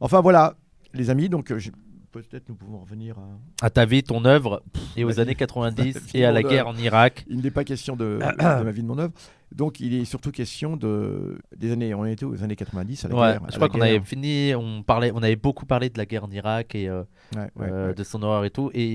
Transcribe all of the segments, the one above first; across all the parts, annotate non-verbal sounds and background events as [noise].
Enfin voilà, les amis, donc euh, peut-être nous pouvons revenir à... À ta vie, ton œuvre, et aux années [laughs] vie. 90, Ma vie, et à la guerre en Irak. Il n'est pas question de, [clears throat] de ma vie, de mon œuvre. Donc il est surtout question de, des années, on était aux années 90, à la Ouais, guerre. je crois qu'on avait fini, on, parlait, on avait beaucoup parlé de la guerre en Irak et euh, Ouais, ouais, euh, ouais. de son horreur et tout, et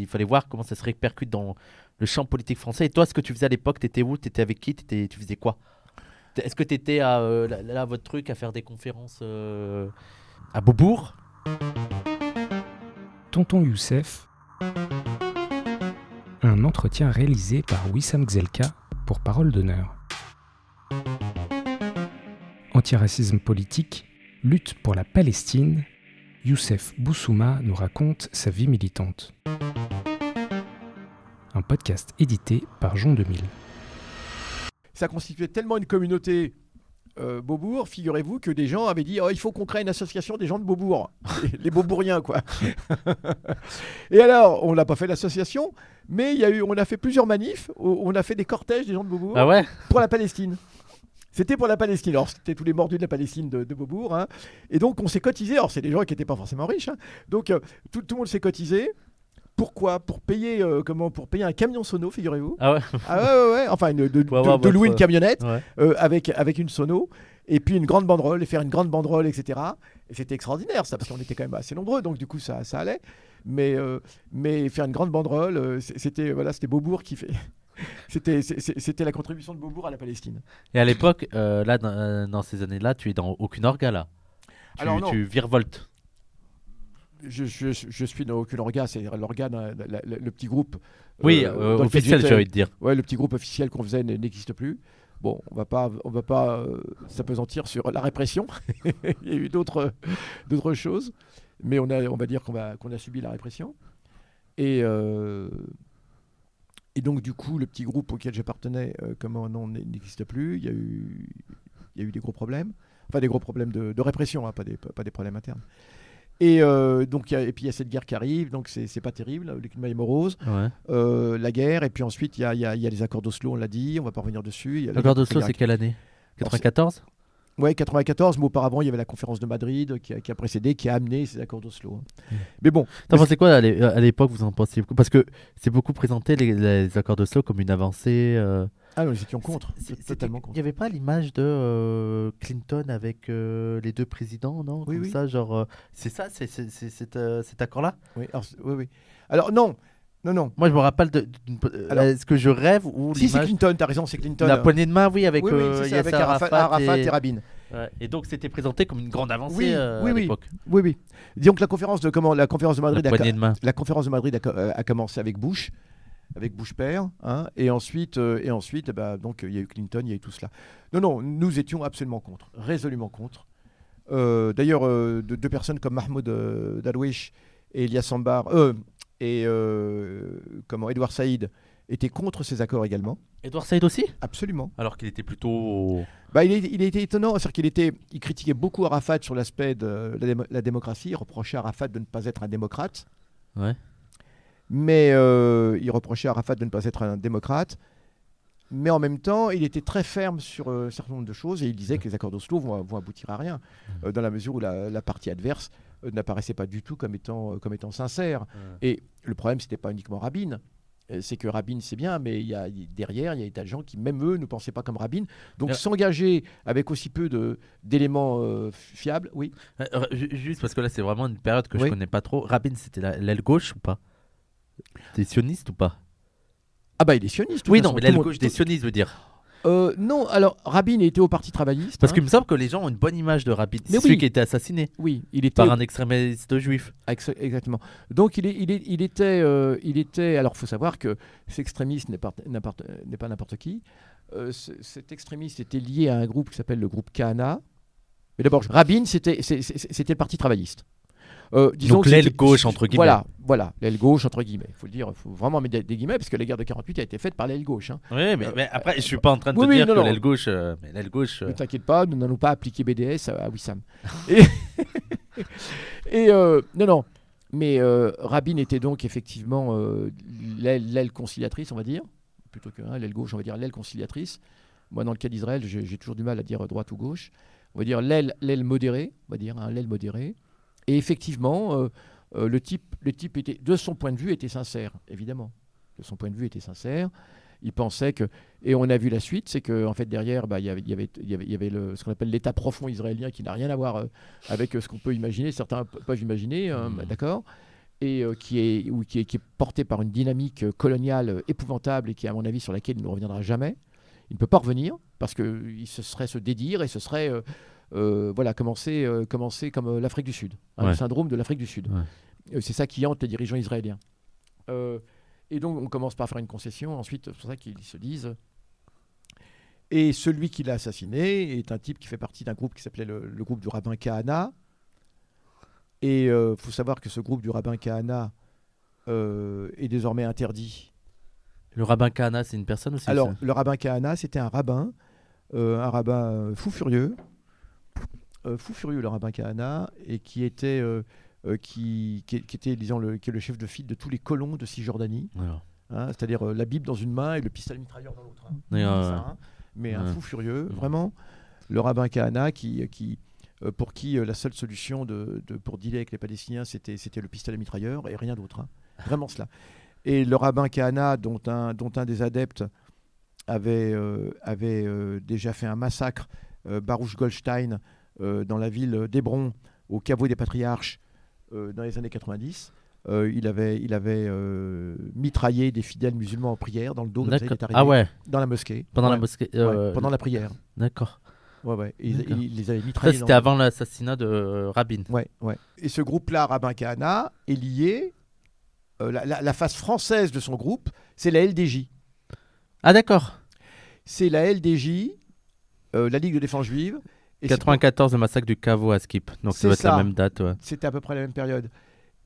il fallait voir comment ça se répercute dans le champ politique français. Et toi, ce que tu faisais à l'époque, t'étais où? T'étais avec qui? T'étais- Tu faisais quoi? Est-ce que t'étais à euh, là, là, votre truc à faire des conférences euh, à Beaubourg? Tonton Youssef. Un entretien réalisé par Wissam Gzelka pour Parole d'honneur. Antiracisme politique, lutte pour la Palestine, Youssef Boussouma nous raconte sa vie militante. Un podcast édité par Jean 2000. Ça constituait tellement une communauté euh, Beaubourg, figurez-vous que des gens avaient dit oh, il faut qu'on crée une association des gens de Beaubourg, [laughs] les Beaubourgiens quoi. Et alors, on n'a pas fait l'association, mais il y a eu, on a fait plusieurs manifs, où on a fait des cortèges des gens de Beaubourg Ah ouais? pour la Palestine. C'était pour la Palestine. Alors, c'était tous les mordus de la Palestine de, de Beaubourg. hein. Et donc, on s'est cotisé. Alors, c'est des gens qui n'étaient pas forcément riches. hein. Donc, euh, tout, tout le monde s'est cotisé. Pourquoi Pour payer euh, comment Pour payer un camion sono, figurez-vous. Ah ouais Ah ouais, ouais, ouais. Enfin, une- de, louer une camionnette Ouais. euh, avec, avec une sono. Et puis une grande banderole, et faire une grande banderole, etc. Et c'était extraordinaire, ça, parce qu'on était quand même assez nombreux, donc du coup, ça, ça allait. Mais, euh, mais faire une grande banderole, c'était voilà, c'était Beaubourg qui fait. [laughs] C'était c'était la contribution de Beaubourg à la Palestine. Et à l'époque, là, dans, dans ces années-là, tu es dans aucune orga là. Tu, Alors, non. tu virevoltes. Je, je, je suis dans aucun organe, c'est l'organe, euh, le petit groupe. Oui, euh, euh, dans lequel officiel, j'ai envie de dire. Ouais, le petit groupe officiel qu'on faisait n'existe plus. Bon, on va pas, on va pas euh, s'apesantir sur la répression. [laughs] Il y a eu d'autres, d'autres choses, mais on a, on va dire qu'on va, qu'on a subi la répression. Et euh, et donc du coup, le petit groupe auquel j'appartenais, euh, comment non, n'existe plus. Il y a eu, il y a eu des gros problèmes, enfin des gros problèmes de, de répression, hein, pas des, pas des problèmes internes. Et euh, donc, il y a- et puis il y a cette guerre qui arrive, donc c'est pas terrible, le climat est morose. Ouais. Euh, la guerre, et puis ensuite il y a, y a- il y a les accords d'Oslo, on l'a dit, on va pas revenir dessus. L'accord d'Oslo, c'est quelle année? Alors, c'est- 94 Ouais, 94, mais auparavant il y avait la conférence de Madrid qui a, qui a précédé, qui a amené ces accords d'Oslo. hein. Mais bon, T'en pensais quoi à l'é- à l'époque Vous en pensiez quoi Parce que c'est beaucoup présenté les, les accords d'Oslo comme une avancée. euh, ah non, nous étions contre, totalement Il contre. n'y avait pas l'image de euh, Clinton avec euh, les deux présidents, non? Oui, Comme oui. ça, genre. c'est ça, c'est cet, accord-là? Oui, alors, c'est- oui, oui. Alors non, non, non. Moi, je me rappelle de. euh, Alors- Est-ce que je rêve ou Si c'est l'image Clinton, t'as raison, c'est Clinton. La poignée de main, oui, avec, oui, oui, euh, c'est ça, Yasser avec Arafat, Arafat et... et... Rabin. Ouais. Et donc, c'était présenté comme une grande avancée Oui, euh, oui, à oui. l'époque. Oui, oui. Disons que la conférence de comment, la conférence de La Madrid, a, poignée de main. la conférence de Madrid a, co- euh, a commencé avec Bush, avec Bush père, hein, et ensuite, euh, et ensuite, eh ben, donc il y a eu Clinton, il y a eu tout cela. Non, non, nous étions absolument contre, résolument contre. Euh, D'ailleurs, euh, de- deux personnes comme Mahmoud euh, Darwish et Elias Sambar, euh, et euh, comment Edouard Saïd étaient contre ces accords également. Edouard Saïd aussi? Absolument. Alors qu'il était plutôt. Bah, il, est- il été étonnant, c'est-à-dire qu'il était, il critiquait beaucoup Arafat sur l'aspect de la, démo- la démocratie, il reprochait à Arafat de ne pas être un démocrate. Ouais. Mais euh, il reprochait à Arafat de ne pas être un démocrate. Mais en même temps, il était très ferme sur euh, un certain nombre de choses et il disait que les accords d'Oslo vont, vont aboutir à rien, euh, dans la mesure où la, la partie adverse euh, n'apparaissait pas du tout comme étant, euh, comme étant sincère. Et le problème, c'était pas uniquement Rabin. Euh, C'est que Rabin, c'est bien, mais il y a, derrière, il y a des tas de gens qui, même eux, ne pensaient pas comme Rabin. Donc Euh. s'engager avec aussi peu de- d'éléments euh, fiables, oui. Euh, euh, ju- Juste parce que là, c'est vraiment une période que Oui. je connais pas trop. Rabin, c'était la- l'aile gauche ou pas? T'es sioniste ou pas? Ah bah il est sioniste. Oui, non, mais l'aile gauche des sionistes, je veux dire. Euh, non, alors Rabin était au Parti travailliste. Parce hein. qu'il me semble que les gens ont une bonne image de Rabin. Mais C'est celui oui. qui a été assassiné Oui, il était par un extrémiste juif. Ex- Exactement. Donc il, est, il, est- il était, euh, il était. Alors, faut savoir que cet extrémiste n'est pas n'importe qui. Euh, ce- cet extrémiste était lié à un groupe qui s'appelle le groupe Kahana. Mais d'abord, Rabin, c'était le Parti travailliste. Euh, disons Donc l'aile gauche, entre guillemets. Voilà, voilà, l'aile gauche entre guillemets. Il faut le dire, faut vraiment mettre des, guillemets parce que la guerre de 48 a été faite par l'aile gauche. hein. Oui, mais, Euh, mais après, je suis pas en train de oui, te oui, dire non, que l'aile gauche. euh, mais l'aile gauche. euh, Ne t'inquiète pas, nous n'allons pas appliquer BDS à, à Wissam. [laughs] Et, [laughs] et, euh, non, non. Mais euh, Rabin était donc effectivement euh, l'aile conciliatrice, on va dire, plutôt que hein, l'aile gauche, on va dire l'aile conciliatrice. Moi, dans le cas d'Israël, j'ai toujours du mal à dire droite ou gauche. on va dire l'aile, l'aile modérée, on va dire hein, l'aile modérée. Et effectivement, euh, le type, le type était, de son point de vue, était sincère, évidemment. De son point de vue, était sincère. Il pensait que, et on a vu la suite, c'est que en fait derrière, bah, il y avait, il y avait, y avait, y avait le, ce qu'on appelle l'État profond israélien qui n'a rien à voir euh, avec euh, ce qu'on peut imaginer. Certains peuvent imaginer, hein, bah, d'accord, et euh, qui est, ou qui est, qui est porté par une dynamique coloniale épouvantable et qui, à mon avis, sur laquelle il ne reviendra jamais. Il ne peut pas revenir parce que il se serait se dédire et ce serait voilà commencer, euh, commencer comme euh, l'Afrique du Sud, hein, le syndrome de l'Afrique du Sud. Ouais. Euh, c'est ça qui hante les dirigeants israéliens. Euh, et donc, on commence par faire une concession. Ensuite, c'est pour ça qu'ils se disent. Et celui qui l'a assassiné est un type qui fait partie d'un groupe qui s'appelait le, le groupe du rabbin Kahana. Et il faut savoir que ce groupe du rabbin Kahana euh, est désormais interdit. Le rabbin Kahana, c'est une personne aussi Alors, le rabbin Kahana, c'était un rabbin, euh, un rabbin euh, fou furieux, Euh, fou furieux, le rabbin Kahana, et qui était, euh, euh, qui, qui, qui était disons, le, qui est le chef de file de tous les colons de Cisjordanie. Hein, c'est-à-dire euh, la Bible dans une main et le pistolet mitrailleur dans l'autre. hein. Ça, hein. Mais un fou furieux, vraiment. Le rabbin Kahana, qui, qui, euh, pour qui euh, la seule solution de, de- pour dealer avec les Palestiniens, c'était c'était le pistolet mitrailleur et rien d'autre. Vraiment cela. Et le rabbin Kahana, dont un, dont un des adeptes avait, euh, avait euh, déjà fait un massacre, euh, Baruch Goldstein, euh, dans la ville d'Hébron, au caveau des patriarches, euh, dans les années 90. Euh, il avait, il avait euh, mitraillé des fidèles musulmans en prière dans le dos, comme ça, il D'accord. est arrivé Ah ouais, dans la mosquée. pendant la mosquée. ouais, euh, pendant la prière. D'accord. Ouais, ouais. Il, les avait Ça, mitraillés. c'était dans- avant l'assassinat de euh, Rabin. Ouais, ouais. Et ce groupe-là, Rabbin Kahana, est lié. euh, la, la- la face française de son groupe, c'est la LDJ. Ah d'accord. C'est la LDJ, euh, la Ligue de défense juive. Et c'est- 94, le massacre du caveau à Skip. Donc ça C'est doit être la même date. ouais. C'était à peu près la même période.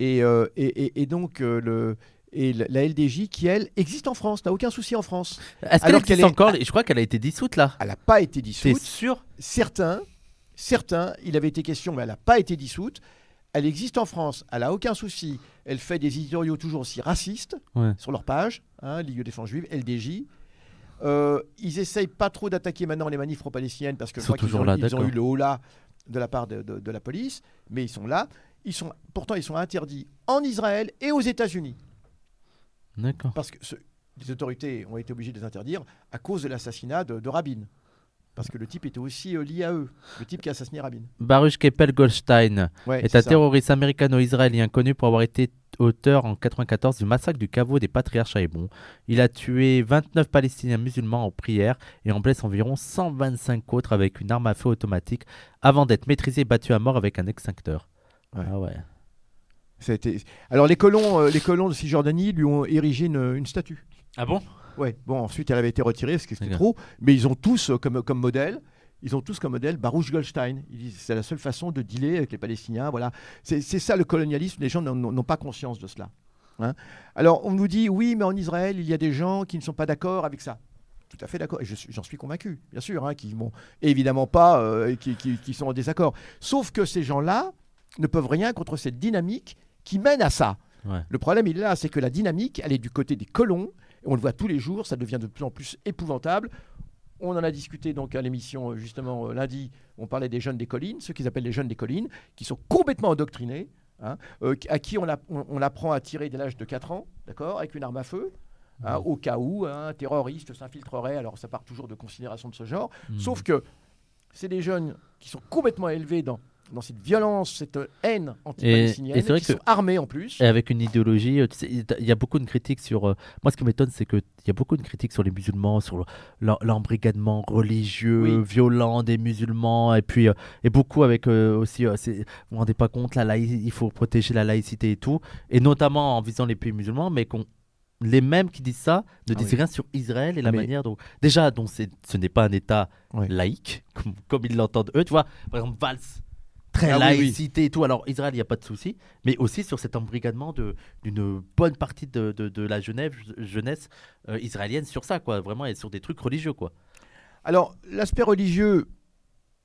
Et, euh, et, et- et donc, euh, le, et la LDJ, qui, elle, existe en France, n'a aucun souci en France. Est-ce qu'elle existe qu'elle est- encore Je crois qu'elle a été dissoute là. Elle n'a pas été dissoute. sûr certains, certains, il avait été question, mais elle n'a pas été dissoute. Elle existe en France, elle n'a aucun souci. Elle fait des éditoriaux toujours aussi racistes Ouais. sur leur page, hein, Ligue de défense juive, LDJ. Euh, ils essayent pas trop d'attaquer maintenant les manifs pro-palestiniennes parce que Ils je crois qu'ils ont, là, ils ont eu le haut là de la part de, de- de la police, mais ils sont là. Ils sont, pourtant, ils sont interdits en Israël et aux États-Unis D'accord. parce que ce- les autorités ont été obligées de les interdire à cause de l'assassinat de, de Rabin. Parce que le type était aussi euh, lié à eux, le type qui a assassiné Rabin. Baruch Keppel Goldstein Ouais, est un ça. terroriste américano-israélien connu pour avoir été auteur en 94 du massacre du caveau des patriarches à Hébron. Il a tué 29 Palestiniens musulmans en prière et en blesse environ 125 autres avec une arme à feu automatique avant d'être maîtrisé et battu à mort avec un extincteur. Ouais. Ah ouais. Ça a été- Alors les colons, euh, les colons de Cisjordanie lui ont érigé une, une statue. Ah bon? Ouais. Bon, ensuite elle avait été retirée parce que c'était trop. Mais ils ont tous euh, comme, comme modèle, ils ont tous comme modèle Baruch Goldstein. C'est la seule façon de dealer avec les Palestiniens. Voilà. C'est ça le colonialisme. Les gens n'ont pas conscience de cela. hein. Alors on nous dit oui, mais en Israël il y a des gens qui ne sont pas d'accord avec ça. Tout à fait d'accord. Et j'en suis convaincu, bien sûr, hein, qui vont évidemment pas, euh, qui, qui- qui sont en désaccord. Sauf que ces gens-là ne peuvent rien contre cette dynamique qui mène à ça. Ouais. Le problème, il est là, c'est que la dynamique, elle est du côté des colons. On le voit tous les jours, ça devient de plus en plus épouvantable. On en a discuté donc à l'émission euh, justement euh, lundi. On parlait des jeunes des collines, ceux qu'ils appellent les jeunes des collines, qui sont complètement endoctrinés, hein, euh, à qui on, app- on- on apprend à tirer dès l'âge de 4 ans, d'accord, avec une arme à feu, hein, au cas où hein, un terroriste s'infiltrerait. Alors ça part toujours de considérations de ce genre. Mhm. Sauf que c'est des jeunes qui sont complètement élevés dans, dans cette violence, cette haine anti-palestinienne, et vrai qui que- sont armés en plus. Et avec une idéologie, euh, tu sais, il y a beaucoup de critiques sur. euh, moi, ce qui m'étonne, c'est qu'il y a beaucoup de critiques sur les musulmans, sur le- l'em- l'embrigadement religieux, Oui. violent des musulmans, et puis euh, et beaucoup avec euh, aussi. vous vous rendez pas compte, la il faut protéger la laïcité et tout, et notamment en visant les pays musulmans, mais qu'on les mêmes qui disent ça ne Ah disent oui. rien sur Israël et la Mais- manière dont déjà dont c'est- ce n'est pas un État Ouais. laïque [laughs] comme, comme ils l'entendent eux tu vois par exemple Valls très Ah oui, oui. laïcité et tout alors Israël il n'y a pas de souci mais aussi sur cet embrigadement de d'une bonne partie de, de, de la Genève jeunesse euh, israélienne sur ça quoi vraiment et sur des trucs religieux quoi Alors, l'aspect religieux,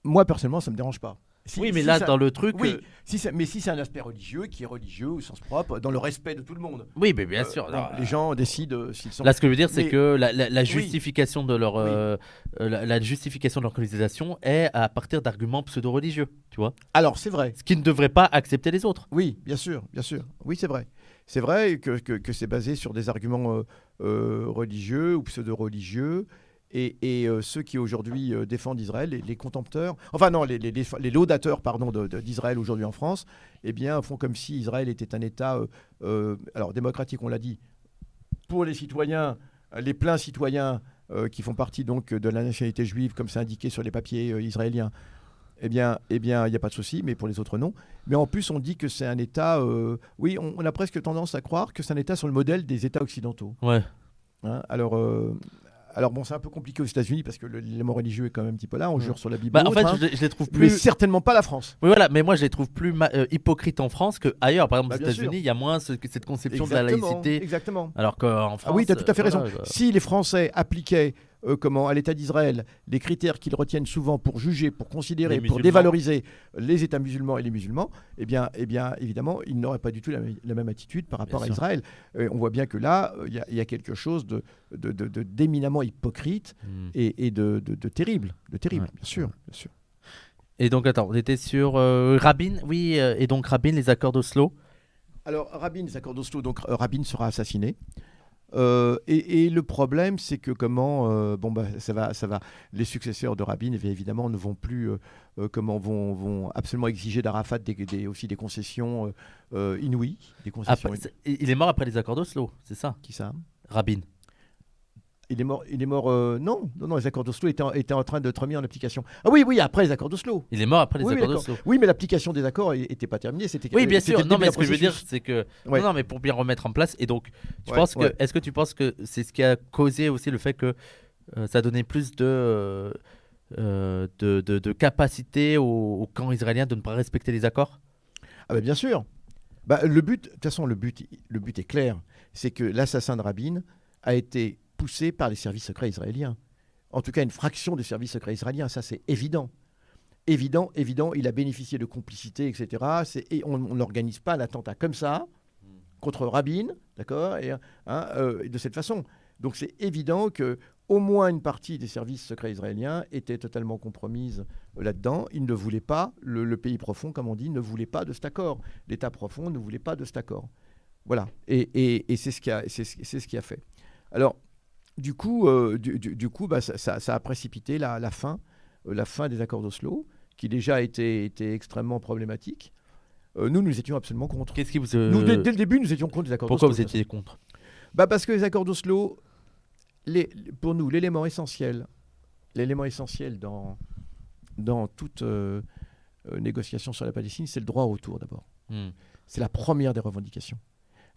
moi personnellement, ça me dérange pas. Si- oui, mais si là, ça- dans le truc. Oui, euh, si ça- mais si c'est un aspect religieux, qui est religieux au sens propre, dans le respect de tout le monde. Oui, mais bien Euh, sûr. non, les gens décident euh, s'ils sont. Là, ce que je veux dire, c'est que la, la- la Oui. justification de leur, euh, la, la justification de leur colonisation est à partir d'arguments pseudo-religieux, tu vois. Alors, c'est vrai. Ce qui ne devrait pas accepter les autres. Oui, bien sûr, bien sûr. Oui, c'est vrai. C'est vrai que, que- que c'est basé sur des arguments religieux ou pseudo-religieux. Et, et, euh, ceux qui aujourd'hui euh, défendent Israël, les, les contempteurs, enfin non, les, les, laudateurs pardon, d'Israël aujourd'hui en France, eh bien, font comme si Israël était un État, euh, alors démocratique, on l'a dit, pour les citoyens, les pleins citoyens qui font partie donc de la nationalité juive, comme c'est indiqué sur les papiers israéliens, eh bien, eh bien, il n'y a pas de souci, mais pour les autres non. Mais en plus, on dit que c'est un État, oui, on, on a presque tendance à croire que c'est un État sur le modèle des États occidentaux. Ouais. hein. alors, euh, alors bon, c'est un peu compliqué aux États-Unis parce que le- l'élément religieux est quand même un petit peu là. On Ouais. jure sur la Bible. Bah, en fait, hein. je, les- je les trouve mais plus. certainement pas la France. Oui, voilà, mais moi, je les trouve plus ma- euh, hypocrites en France qu'ailleurs. Par exemple, Bah, aux. États-Unis, il y a moins ce- cette conception de la laïcité. Exactement. Alors qu'en France. Ah oui, tu as tout à fait euh, raison. voilà, Si les Français appliquaient euh, comment, à l'État d'Israël les critères qu'ils retiennent souvent pour juger, pour considérer, pour dévaloriser les États musulmans et les musulmans, eh bien, eh bien évidemment, ils n'auraient pas du tout la, la même attitude par rapport à sûr. Israël. Euh, on voit bien que là, euh, il y a- il y, a quelque chose de, de- de- de- d'éminemment hypocrite hmm. et, et de, terrible. De terrible, Ouais. bien sûr. Bien sûr. Et donc, attends, on était sur euh, Rabin. Oui, et donc Rabin, les accords d'Oslo. Alors, Rabin, les accords d'Oslo, donc Rabin sera assassiné. Euh, et, et le problème, c'est que comment, euh, bon bah, ça va, ça va. Les successeurs de Rabin, eh évidemment, ne vont plus, euh, comment, vont, vont absolument exiger d'Arafat des, des- aussi des concessions inouïes, des concessions. Après- c'est- il est mort après les accords d'Oslo, c'est ça? Qui ça? Rabin. Il est mort. Il est mort. euh, non, non, non. Les accords d'Oslo étaient, en- étaient en train d'être mis en application. Ah oui, oui, après les accords d'Oslo. Il est mort après les Oui, accords d'Oslo. Oui, mais l'application des accords n'était pas terminée. C'était. Oui, bien sûr. Non, mais ce que je veux dire, c'est que. Ouais. Non, non, mais pour bien remettre en place. Et donc, tu Ouais, penses que. Est-ce que tu penses que c'est ce qui a causé aussi le fait que euh, ça donnait plus de. euh, euh, de, de- de capacité au, au camp israélien de ne pas respecter les accords? Ah bah bien sûr. Bah, le but, de toute façon, le but, le but est clair. C'est que l'assassin de Rabin a été poussé par les services secrets israéliens. En tout cas, une fraction des services secrets israéliens. Ça, c'est évident. Évident, évident. Il a bénéficié de complicité, etc. Et on n'organise pas l'attentat comme ça contre Rabin, d'accord, et, hein, euh, de cette façon. Donc c'est évident que au moins une partie des services secrets israéliens était totalement compromise euh, là-dedans. Ils ne voulaient pas, le, pays profond, comme on dit, ne voulait pas de cet accord. L'État profond ne voulait pas de cet accord. Voilà. Et, c'est ce qui a, ce qui a fait. Alors, du coup, euh, du, du- du coup bah, ça, ça- ça a précipité la, la fin, euh, la fin des accords d'Oslo, qui déjà était, était extrêmement problématique. Euh, nous, nous étions absolument contre. Qu'est-ce qui vous. Nous, dès, dès le début, nous étions contre les accords Pourquoi vous étiez contre? Bah parce que les accords d'Oslo, les- pour nous, l'élément essentiel, l'élément essentiel dans, dans toute négociation sur la Palestine, c'est le droit au retour d'abord. Hmm. C'est la première des revendications.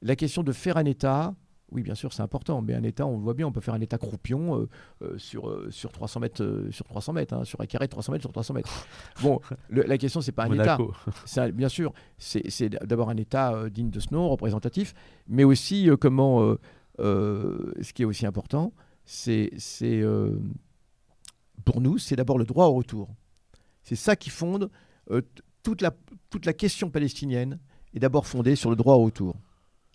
La question de faire un État, oui, bien sûr, c'est important, mais un État, on le voit bien, on peut faire un État croupion euh, euh, sur, euh, sur 300 mètres, sur 300 mètres, hein, sur un carré de 300 mètres sur 300 mètres. [laughs] Bon, le- la question, c'est pas un État. Monaco. C'est un- bien sûr, c'est d'abord un État digne de ce nom, représentatif, mais aussi comment, ce qui est aussi important, c'est pour nous, c'est d'abord le droit au retour. C'est ça qui fonde euh, t- toute, la, toute la question palestinienne est d'abord fondée sur le droit au retour.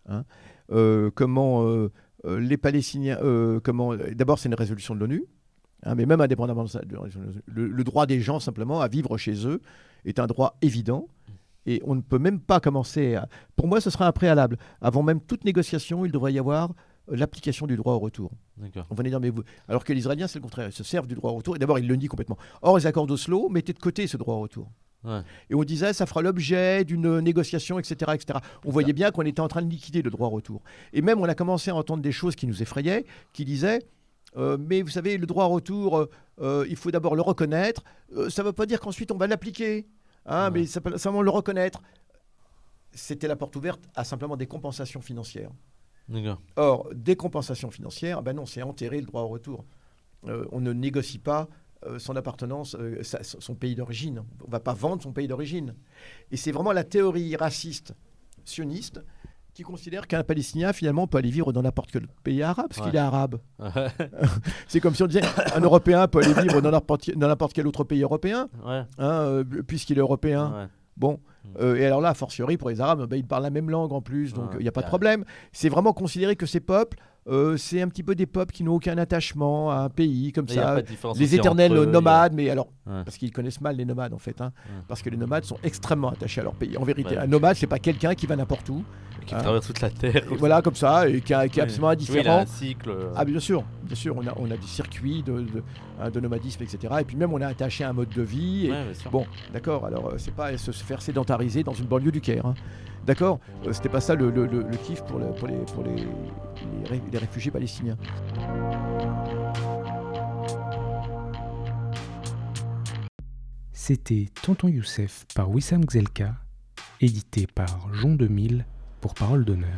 Hein. Euh, comment euh, euh, les Palestiniens, comment d'abord c'est une résolution de l'ONU, hein, mais même indépendamment de ça, le, le droit des gens simplement à vivre chez eux est un droit évident. Et on ne peut même pas commencer à... Pour moi, ce sera un préalable. Avant même toute négociation, il devrait y avoir l'application du droit au retour. On va dire, mais vous... Alors que les Israéliens, c'est le contraire. Ils se servent du droit au retour. Et d'abord, ils le nient complètement. Or, les accords d'Oslo mettaient de côté ce droit au retour. Ouais. Et on disait, ça fera l'objet d'une négociation, etc., etc. On voyait bien qu'on était en train de liquider le droit au retour. Et même, on a commencé à entendre des choses qui nous effrayaient, qui disaient, euh, mais vous savez, le droit au retour, euh, euh, il faut d'abord le reconnaître. Euh, ça ne veut pas dire qu'ensuite on va l'appliquer. Hein, Ouais. Mais ça peut simplement le reconnaître. C'était la porte ouverte à simplement des compensations financières. Or, des compensations financières, ben non, c'est enterrer le droit au retour. On ne négocie pas son appartenance, euh, sa- son pays d'origine. On ne va pas vendre son pays d'origine. Et c'est vraiment la théorie raciste sioniste qui considèrent qu'un Palestinien, finalement, peut aller vivre dans n'importe quel pays arabe, parce Ouais. qu'il est arabe. [laughs] C'est comme si on disait un Européen peut aller vivre dans n'importe quel autre pays européen, ouais, hein, euh, puisqu'il est européen. Bon, Mm. euh, et alors là, a fortiori, pour les Arabes, ben, ils parlent la même langue en plus, donc il n'y a pas de problème. C'est vraiment considéré que ces peuples, euh, c'est un petit peu des peuples qui n'ont aucun attachement à un pays, comme a ça. Les éternels eux, a- nomades, mais alors, Ouais. parce qu'ils connaissent mal les nomades en fait, hein, Ouais. parce que les nomades sont extrêmement attachés à leur pays. En vérité, Ouais. un nomade, c'est pas quelqu'un qui va n'importe où, Qui Ah. traverse toute la terre. voilà, comme ça, et qui, a- qui est absolument Oui, il a indifférent. un cycle. euh, Ah bien sûr, bien sûr, on a, on a des circuits de, de, hein, de nomadisme, etc. Et puis même on est attaché à un mode de vie. Et. Bon, d'accord, alors euh, c'est pas se faire sédentariser dans une banlieue du Caire. hein. D'accord Euh, C'était pas ça le, le- le- le kiff pour, le- pour les, pour les, les ré- les réfugiés palestiniens. C'était Tonton Youssef par Wissam Gzelka, édité par Jean 2000 pour Parole d'honneur.